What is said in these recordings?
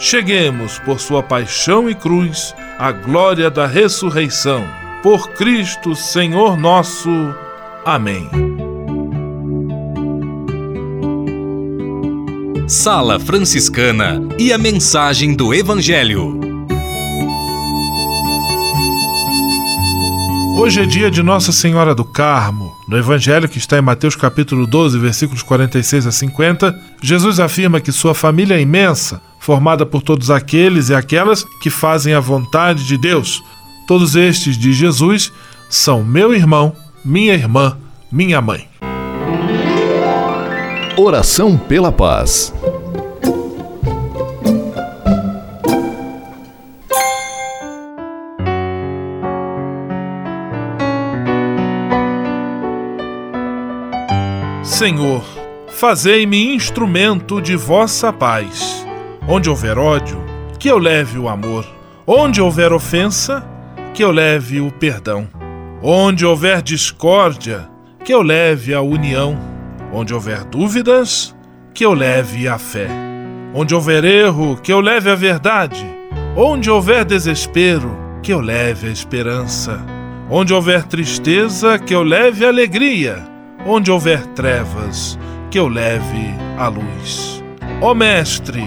cheguemos, por sua paixão e cruz, à glória da ressurreição. Por Cristo, Senhor nosso. Amém. Sala Franciscana e a mensagem do Evangelho. Hoje é dia de Nossa Senhora do Carmo. No Evangelho que está em Mateus capítulo 12, versículos 46 a 50, Jesus afirma que sua família é imensa, formada por todos aqueles e aquelas que fazem a vontade de Deus. Todos estes, diz Jesus, são meu irmão, minha irmã, minha mãe. Oração pela paz. Senhor, fazei-me instrumento de vossa paz. Onde houver ódio, que eu leve o amor. Onde houver ofensa, que eu leve o perdão. Onde houver discórdia, que eu leve a união. Onde houver dúvidas, que eu leve a fé. Onde houver erro, que eu leve a verdade. Onde houver desespero, que eu leve a esperança. Onde houver tristeza, que eu leve alegria Onde houver trevas, que eu leve a luz. Ó Mestre,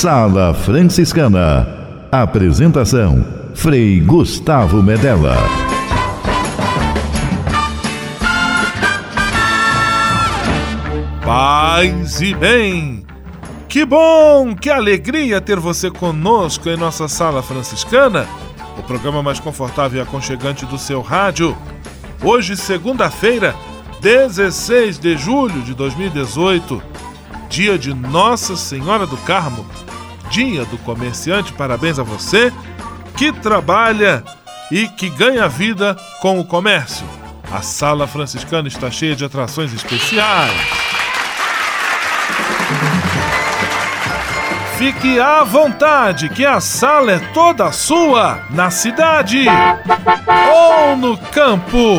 Sala Franciscana. Apresentação: Frei Gustavo Medella. Paz e bem! Que bom, que alegria ter você conosco em nossa Sala Franciscana, o programa mais confortável e aconchegante do seu rádio. Hoje, segunda-feira, 16 de julho de 2018, dia de Nossa Senhora do Carmo, dia do comerciante. Parabéns a você que trabalha e que ganha vida com o comércio. A sala franciscana está cheia de atrações especiais. Fique à vontade, que a sala é toda sua, na cidade ou no campo.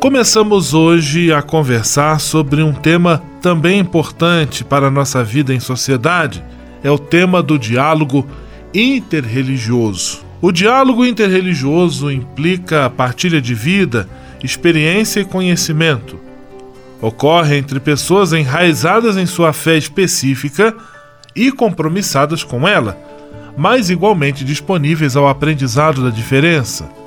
Começamos hoje a conversar sobre um tema também importante para a nossa vida em sociedade, é o tema do diálogo interreligioso. O diálogo interreligioso implica a partilha de vida, experiência e conhecimento. Ocorre entre pessoas enraizadas em sua fé específica e compromissadas com ela, mas igualmente disponíveis ao aprendizado da diferença.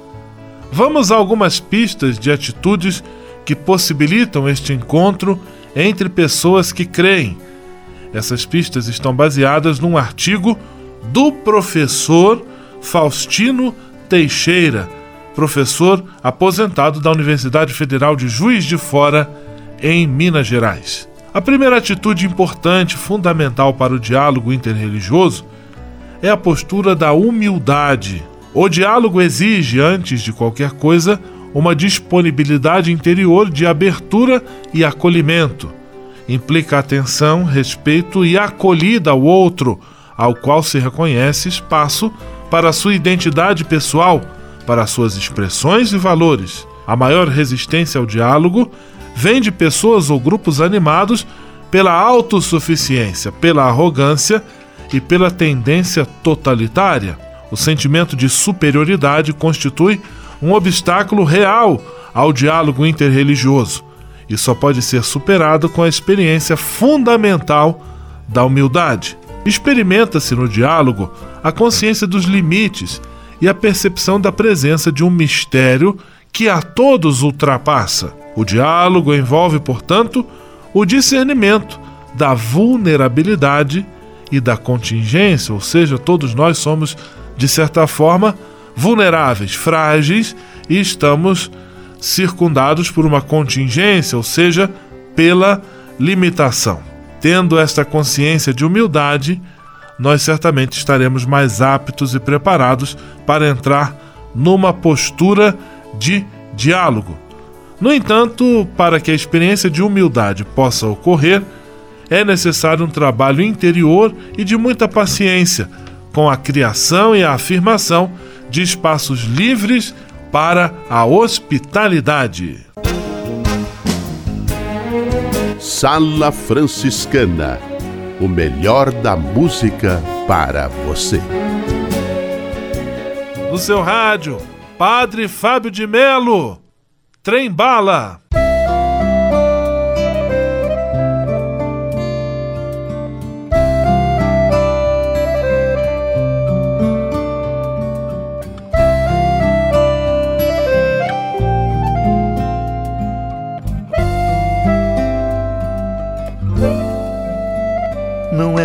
Vamos a algumas pistas de atitudes que possibilitam este encontro entre pessoas que creem. Essas pistas estão baseadas num artigo do professor Faustino Teixeira, professor aposentado da Universidade Federal de Juiz de Fora, em Minas Gerais. A primeira atitude importante, fundamental para o diálogo interreligioso, é a postura da humildade. O diálogo exige, antes de qualquer coisa, uma disponibilidade interior de abertura e acolhimento. Implica atenção, respeito e acolhida ao outro, ao qual se reconhece espaço para a sua identidade pessoal, para suas expressões e valores. A maior resistência ao diálogo vem de pessoas ou grupos animados pela autossuficiência, pela arrogância e pela tendência totalitária. O sentimento de superioridade constitui um obstáculo real ao diálogo interreligioso e só pode ser superado com a experiência fundamental da humildade. Experimenta-se no diálogo a consciência dos limites e a percepção da presença de um mistério que a todos ultrapassa. O diálogo envolve, portanto, o discernimento da vulnerabilidade e da contingência, ou seja, todos nós somos de certa forma, vulneráveis, frágeis e estamos circundados por uma contingência, ou seja, pela limitação. Tendo esta consciência de humildade, nós certamente estaremos mais aptos e preparados para entrar numa postura de diálogo. No entanto, para que a experiência de humildade possa ocorrer, é necessário um trabalho interior e de muita paciência com a criação e a afirmação de espaços livres para a hospitalidade. Sala Franciscana o melhor da música para você. No seu rádio, Padre Fábio de Melo, Trem Bala.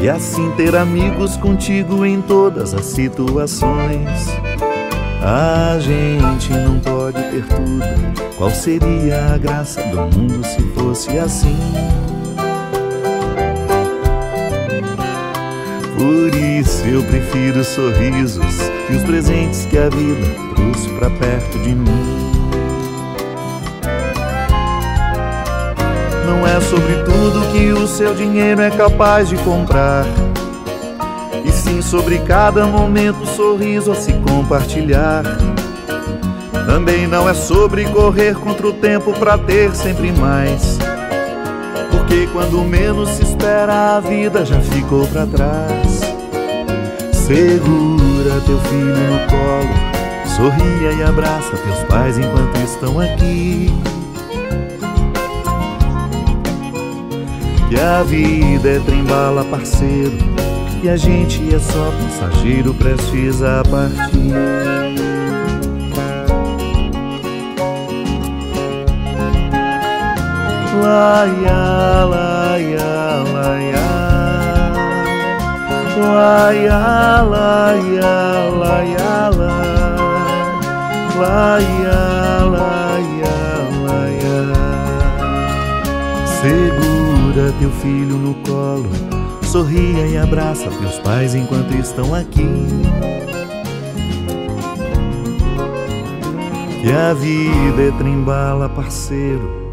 E assim ter amigos contigo em todas as situações. A gente não pode ter tudo. Qual seria a graça do mundo se fosse assim? Por isso eu prefiro sorrisos e os presentes que a vida trouxe pra perto de mim. Não é sobre tudo que o seu dinheiro é capaz de comprar. E sim sobre cada momento, sorriso a se compartilhar. Também não é sobre correr contra o tempo para ter sempre mais. Porque quando menos se espera, a vida já ficou para trás. Segura teu filho no colo, sorria e abraça teus pais enquanto estão aqui. Que a vida é trembala, parceiro, e a gente é só passageiro prestes a partir. Laia, laia. Laia, laia, laia, laia. Laia, laia, teu filho no colo, sorria e abraça teus pais enquanto estão aqui. Que a vida é trembala, parceiro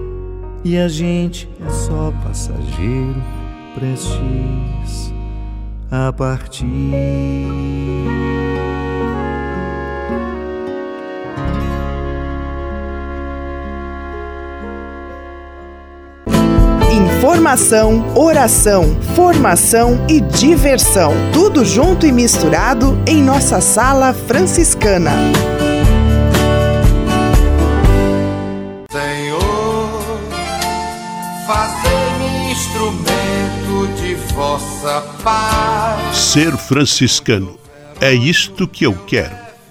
e a gente é só passageiro prestes a partir. Informação, oração, formação e diversão. Tudo junto e misturado em nossa sala franciscana. vossa paz. Ser franciscano é isto que eu quero.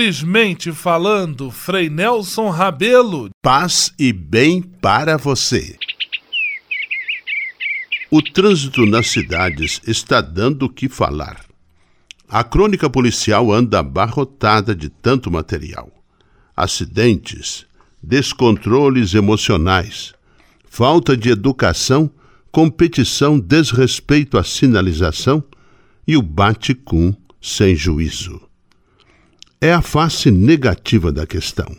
Simplesmente falando, Frei Nelson Rabelo. Paz e bem para você. O trânsito nas cidades está dando o que falar. A crônica policial anda abarrotada de tanto material. Acidentes, descontroles emocionais, falta de educação, competição, desrespeito à sinalização e o bate-cum sem juízo. É a face negativa da questão.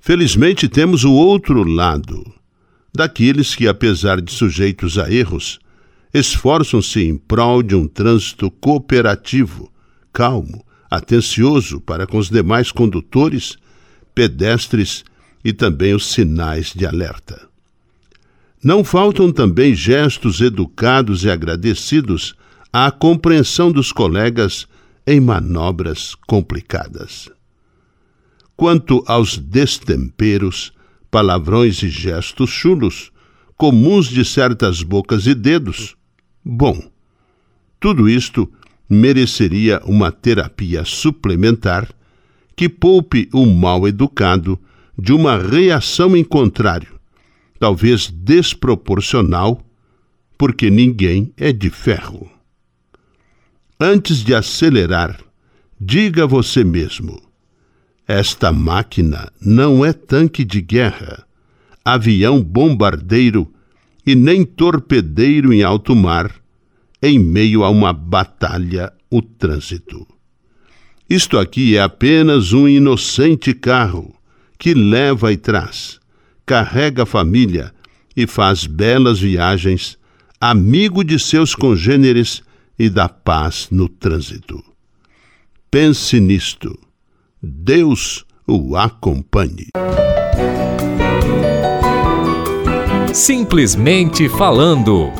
Felizmente temos o outro lado daqueles que, apesar de sujeitos a erros, esforçam-se em prol de um trânsito cooperativo, calmo, atencioso para com os demais condutores, pedestres e também os sinais de alerta. Não faltam também gestos educados e agradecidos à compreensão dos colegas em manobras complicadas. Quanto aos destemperos, palavrões e gestos chulos, comuns de certas bocas e dedos. Bom, tudo isto mereceria uma terapia suplementar que poupe o mal educado de uma reação em contrário, talvez desproporcional, porque ninguém é de ferro. Antes de acelerar, diga a você mesmo: esta máquina não é tanque de guerra, avião bombardeiro e nem torpedeiro em alto mar, em meio a uma batalha, o trânsito. Isto aqui é apenas um inocente carro que leva e traz, carrega a família e faz belas viagens, amigo de seus congêneres e da paz no trânsito. Pense nisto Deus o acompanhe. Simplesmente falando.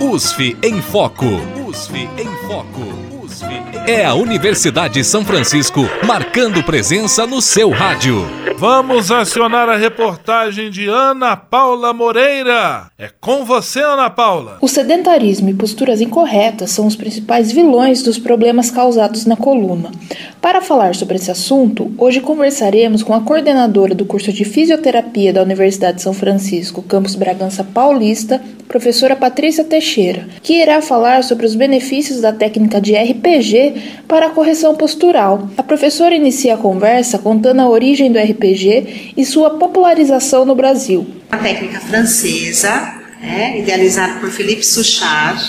USF em Foco. USF em Foco. USF em... É a Universidade de São Francisco marcando presença no seu rádio. Vamos acionar a reportagem de Ana Paula Moreira. É com você, Ana Paula. O sedentarismo e posturas incorretas são os principais vilões dos problemas causados na coluna. Para falar sobre esse assunto, hoje conversaremos com a coordenadora do curso de Fisioterapia da Universidade de São Francisco, campus Bragança Paulista, professora Patrícia Teixeira, que irá falar sobre os benefícios da técnica de RPG para a correção postural. A professora inicia a conversa contando a origem do RPG e sua popularização no Brasil. A técnica francesa, é, idealizada por Philippe Souchard,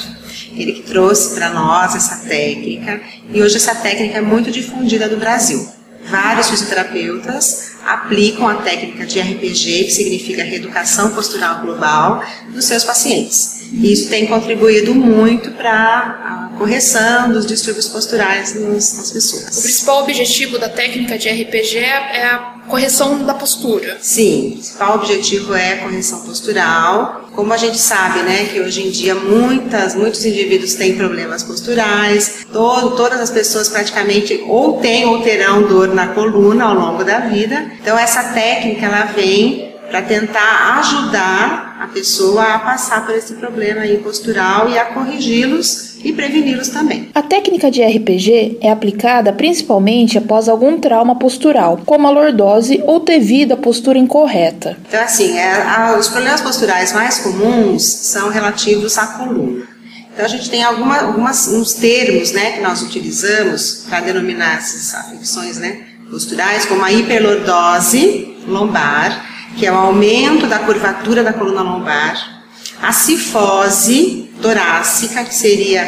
ele que trouxe para nós essa técnica e hoje essa técnica é muito difundida no Brasil. Vários fisioterapeutas aplicam a técnica de RPG, que significa Reeducação Postural Global, nos seus pacientes. Isso tem contribuído muito para a correção dos distúrbios posturais nas, nas, pessoas. O principal objetivo da técnica de RPG é a correção da postura. Sim, o principal objetivo é a correção postural. Como a gente sabe, né, que hoje em dia muitas, muitos indivíduos têm problemas posturais, todo, todas as pessoas praticamente ou têm ou terão dor na coluna ao longo da vida. Então essa técnica ela vem para tentar ajudar a pessoa a passar por esse problema aí postural e a corrigi-los e preveni-los também. A técnica de RPG é aplicada principalmente após algum trauma postural, como a lordose ou devido à postura incorreta. Então, assim, é, a, os problemas posturais mais comuns são relativos à coluna. Então, a gente tem alguma, algumas, uns termos né, que nós utilizamos para denominar essas afecções né, posturais, como a hiperlordose lombar, que é o aumento da curvatura da coluna lombar, a cifose torácica, que seria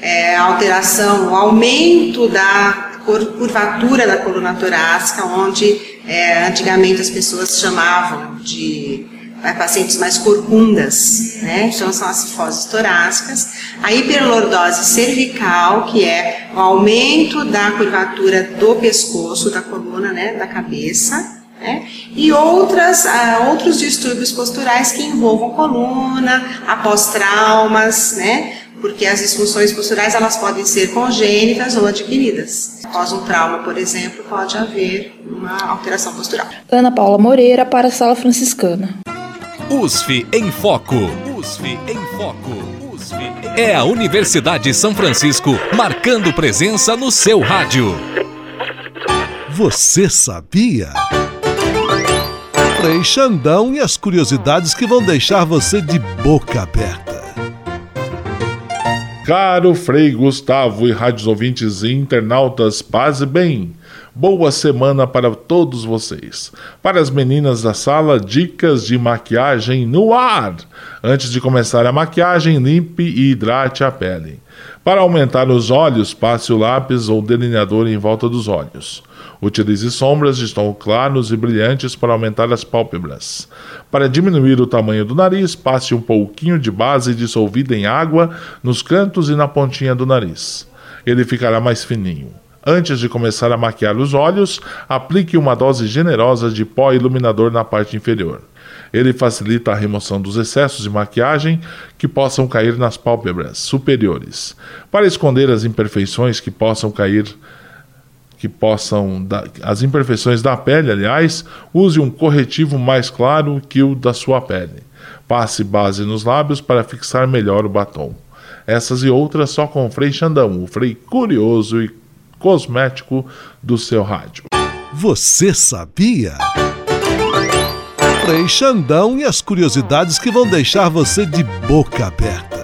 é, a alteração, o aumento da curvatura da coluna torácica, onde é, antigamente as pessoas chamavam de é, pacientes mais corcundas, né? então são as cifoses torácicas, a hiperlordose cervical, que é o aumento da curvatura do pescoço, da coluna, né, da cabeça, né? E outras, uh, outros distúrbios posturais que envolvam coluna, após traumas, né? porque as disfunções posturais elas podem ser congênitas ou adquiridas. Após um trauma, por exemplo, pode haver uma alteração postural. Ana Paula Moreira para a Sala Franciscana. USF em Foco. USF em Foco. USF É a Universidade de São Francisco marcando presença no seu rádio. Você sabia? Frei Xandão e as curiosidades que vão deixar você de boca aberta. Caro Frei Gustavo e rádios ouvintes e internautas, paz e bem. Boa semana para todos vocês. Para as meninas da sala, dicas de maquiagem no ar. Antes de começar a maquiagem, limpe e hidrate a pele. Para aumentar os olhos, passe o lápis ou delineador em volta dos olhos. Utilize sombras de tom claros e brilhantes para aumentar as pálpebras. Para diminuir o tamanho do nariz, passe um pouquinho de base dissolvida em água nos cantos e na pontinha do nariz. Ele ficará mais fininho. Antes de começar a maquiar os olhos, aplique uma dose generosa de pó iluminador na parte inferior. Ele facilita a remoção dos excessos de maquiagem que possam cair nas pálpebras superiores. Para esconder as imperfeições que possam cair que possam as imperfeições da pele, aliás, use um corretivo mais claro que o da sua pele. Passe base nos lábios para fixar melhor o batom. Essas e outras só com o Frei Xandão, o Frei curioso e cosmético do seu rádio. Você sabia? Frei Xandão e as curiosidades que vão deixar você de boca aberta.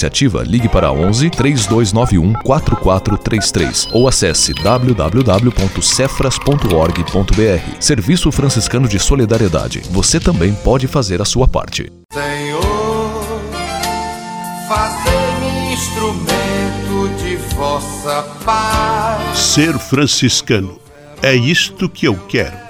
iniciativa, ligue para 11 3291 4433 ou acesse www.cefras.org.br. Serviço Franciscano de Solidariedade. Você também pode fazer a sua parte. Senhor, fazer-me instrumento de vossa paz. Ser franciscano é isto que eu quero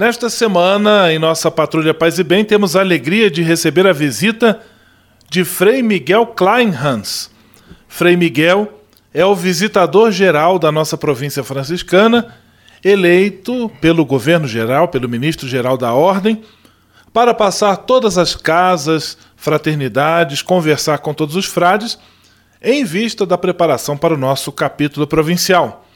Nesta semana, em nossa Patrulha Paz e Bem, temos a alegria de receber a visita de Frei Miguel Kleinhans. Frei Miguel é o visitador geral da nossa província franciscana, eleito pelo governo geral, pelo ministro geral da Ordem, para passar todas as casas, fraternidades, conversar com todos os frades, em vista da preparação para o nosso capítulo provincial.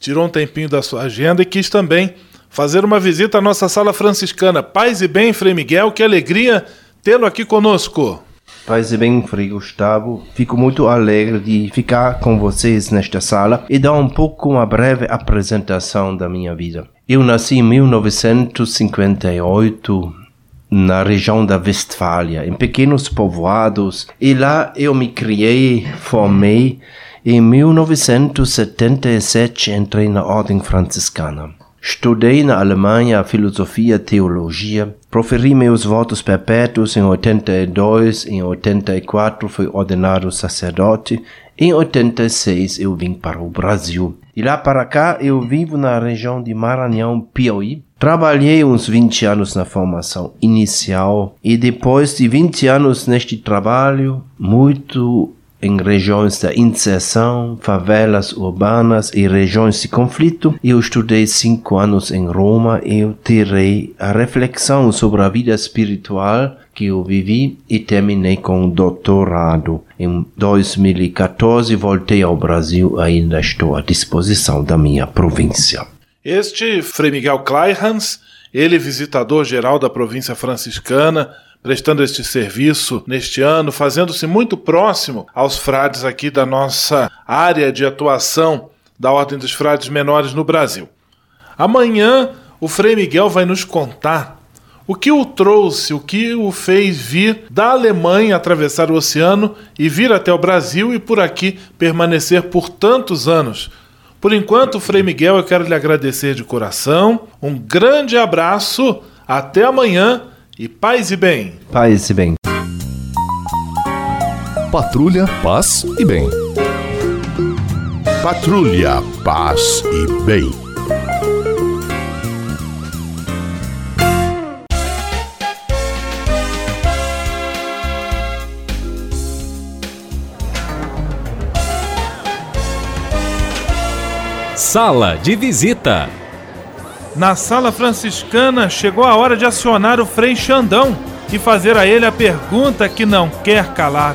Tirou um tempinho da sua agenda e quis também fazer uma visita à nossa sala franciscana. Paz e bem, Frei Miguel, que alegria tê-lo aqui conosco. Paz e bem, Frei Gustavo. Fico muito alegre de ficar com vocês nesta sala e dar um pouco uma breve apresentação da minha vida. Eu nasci em 1958 na região da Westfália, em pequenos povoados, e lá eu me criei, formei. Em 1977 entrei na Ordem Franciscana. Estudei na Alemanha filosofia e teologia. Proferi meus votos perpétuos em 82, em 84 fui ordenado sacerdote. Em 86 eu vim para o Brasil. E lá para cá eu vivo na região de Maranhão, Piauí. Trabalhei uns 20 anos na formação inicial e depois de 20 anos neste trabalho, muito em regiões da inserção, favelas urbanas e regiões de conflito. Eu estudei cinco anos em Roma e eu terei a reflexão sobre a vida espiritual que eu vivi e terminei com doutorado. Em 2014 voltei ao Brasil, ainda estou à disposição da minha província. Este Frei Miguel Kleihans, ele visitador geral da província franciscana, prestando este serviço neste ano, fazendo-se muito próximo aos frades aqui da nossa área de atuação da Ordem dos Frades Menores no Brasil. Amanhã, o Frei Miguel vai nos contar o que o trouxe, o que o fez vir da Alemanha, atravessar o oceano e vir até o Brasil e por aqui permanecer por tantos anos. Por enquanto, Frei Miguel, eu quero lhe agradecer de coração. Um grande abraço, até amanhã e paz e bem. Paz e bem. Patrulha, paz e bem. Patrulha, paz e bem. Sala de visita. Na sala franciscana chegou a hora de acionar o Frei Xandão e fazer a ele a pergunta que não quer calar.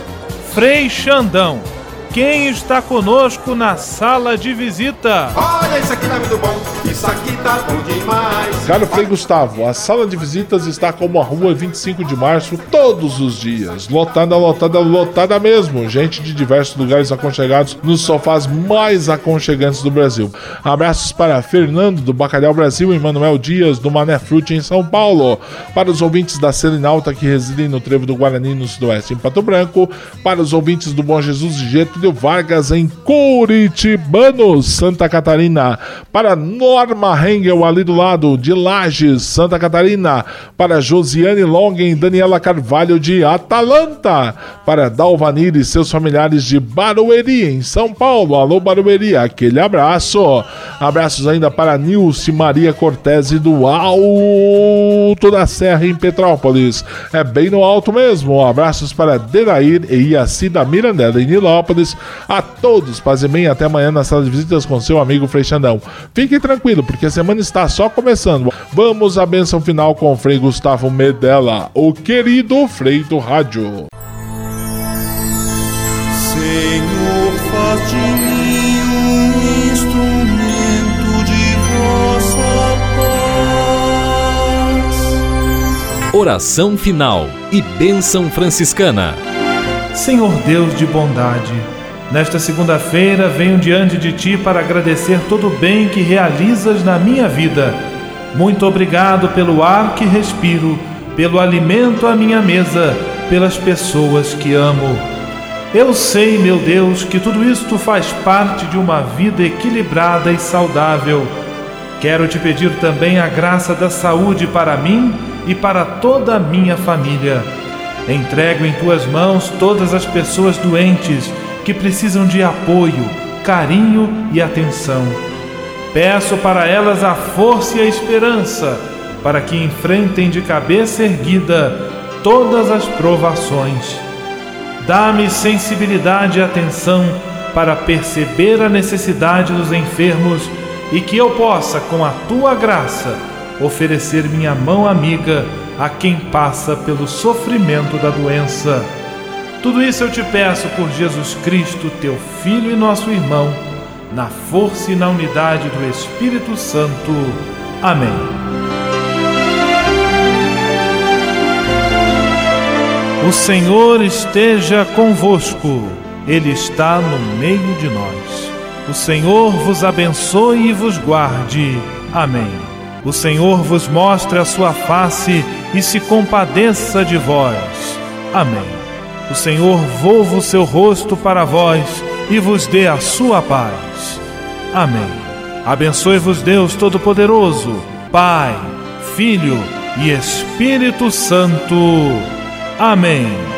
Frei Xandão, quem está conosco na sala de visita? Olha, isso aqui tá muito bom, isso aqui tá bom demais. Caro Frei Gustavo, a sala de visitas está como a rua 25 de março todos os dias. Lotada, lotada, lotada mesmo. Gente de diversos lugares aconchegados nos sofás mais aconchegantes do Brasil. Abraços para Fernando do Bacalhau Brasil e Manuel Dias do Mané Frute em São Paulo. Para os ouvintes da Selinalta que residem no Trevo do Guarani no Sudoeste em Pato Branco. Para os ouvintes do Bom Jesus de Getúlio Vargas em Curitibano, Santa Catarina. Para Norma Hengel ali do lado de Lages, Santa Catarina. Para Josiane Longen Daniela Carvalho de Atalanta. Para Dalvanir e seus familiares de Barueri em São Paulo. Alô Barueri, aquele abraço. Abraços ainda para Nilce Maria Cortese do Alto da Serra em Petrópolis. É bem no alto mesmo. Abraços para Denair e Iacida Mirandela em Nilópolis. A todos, paz e bem, até amanhã na sala de visitas com seu amigo Frei Xandão. Fiquem tranquilo, porque a semana está só começando. Vamos à benção final com o Frei Gustavo Medella, o querido Frei do Rádio. Senhor, faz de mim um instrumento de vossa paz. Oração final e bênção franciscana. Senhor Deus de bondade, nesta segunda-feira venho diante de Ti para agradecer todo o bem que realizas na minha vida. Muito obrigado pelo ar que respiro, pelo alimento à minha mesa, pelas pessoas que amo. Eu sei, meu Deus, que tudo isto faz parte de uma vida equilibrada e saudável. Quero te pedir também a graça da saúde para mim e para toda a minha família. Entrego em tuas mãos todas as pessoas doentes que precisam de apoio, carinho e atenção. Peço para elas a força e a esperança para que enfrentem de cabeça erguida todas as provações. Dá-me sensibilidade e atenção para perceber a necessidade dos enfermos e que eu possa, com a tua graça, oferecer minha mão amiga a quem passa pelo sofrimento da doença. Tudo isso eu te peço por Jesus Cristo, teu Filho e nosso irmão, na força e na unidade do Espírito Santo. Amém. O Senhor esteja convosco, Ele está no meio de nós. O Senhor vos abençoe e vos guarde. Amém. O Senhor vos mostre a sua face e se compadeça de vós. Amém. O Senhor volva o seu rosto para vós e vos dê a sua paz. Amém. Abençoe-vos Deus Todo-Poderoso, Pai, Filho e Espírito Santo. Amém.